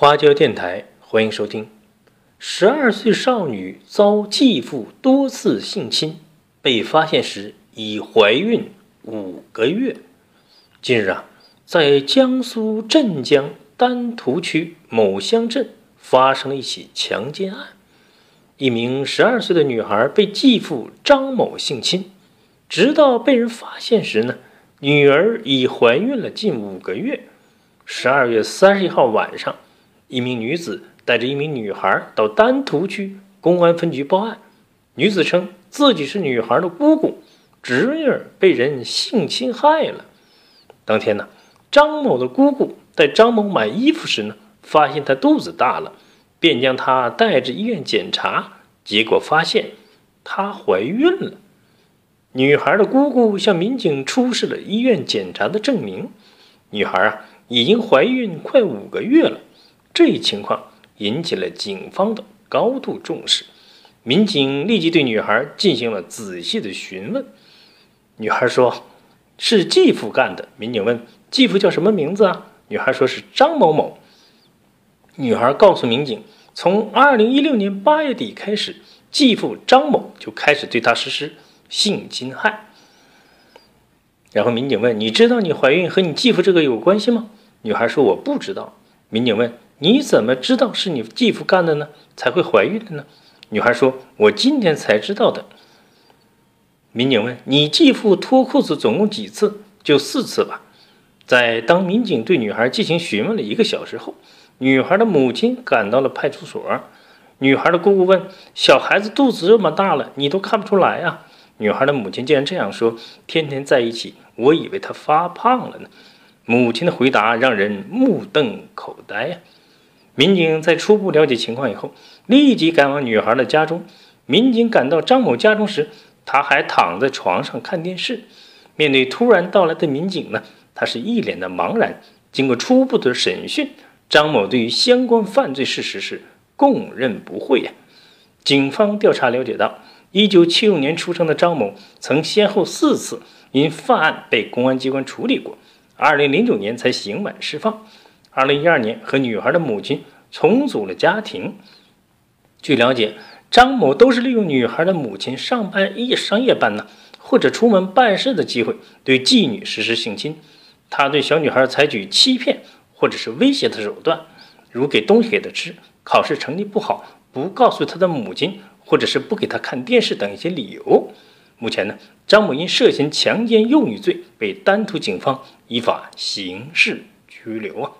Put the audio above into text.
花椒电台，欢迎收听。十二岁少女遭继父多次性侵，被发现时已怀孕五个月。近日啊，在江苏镇江丹徒区某乡镇发生了一起强奸案，一名十二岁的女孩被继父张某性侵，直到被人发现时呢，女儿已怀孕了近五个月。十二月三十一号晚上。一名女子带着一名女孩到丹徒区公安分局报案。女子称自己是女孩的姑姑，侄女被人性侵害了。当天呢，张某的姑姑带张某买衣服时呢，发现她肚子大了，便将她带至医院检查，结果发现她怀孕了。女孩的姑姑向民警出示了医院检查的证明，女孩啊已经怀孕快五个月了。这一情况引起了警方的高度重视，民警立即对女孩进行了仔细的询问。女孩说：“是继父干的。”民警问：“继父叫什么名字啊？”女孩说是张某某。女孩告诉民警，从二零一六年八月底开始，继父张某就开始对她实施性侵害。然后民警问：“你知道你怀孕和你继父这个有关系吗？”女孩说：“我不知道。”民警问。你怎么知道是你继父干的呢？才会怀孕的呢？女孩说：“我今天才知道的。”民警问：“你继父脱裤子总共几次？就四次吧。”在当民警对女孩进行询问了一个小时后，女孩的母亲赶到了派出所。女孩的姑姑问：“小孩子肚子这么大了，你都看不出来啊？”女孩的母亲竟然这样说：“天天在一起，我以为他发胖了呢。”母亲的回答让人目瞪口呆呀。民警在初步了解情况以后，立即赶往女孩的家中。民警赶到张某家中时，他还躺在床上看电视。面对突然到来的民警呢，他是一脸的茫然。经过初步的审讯，张某对于相关犯罪事实是供认不讳呀。警方调查了解到，1976年出生的张某曾先后四次因犯案被公安机关处理过，2009年才刑满释放。二零一二年，和女孩的母亲重组了家庭。据了解，张某都是利用女孩的母亲上班夜上夜班呢，或者出门办事的机会，对妓女实施性侵。他对小女孩采取欺骗或者是威胁的手段，如给东西给她吃，考试成绩不好不告诉他的母亲，或者是不给他看电视等一些理由。目前呢，张某因涉嫌强奸幼女罪被丹徒警方依法刑事拘留啊。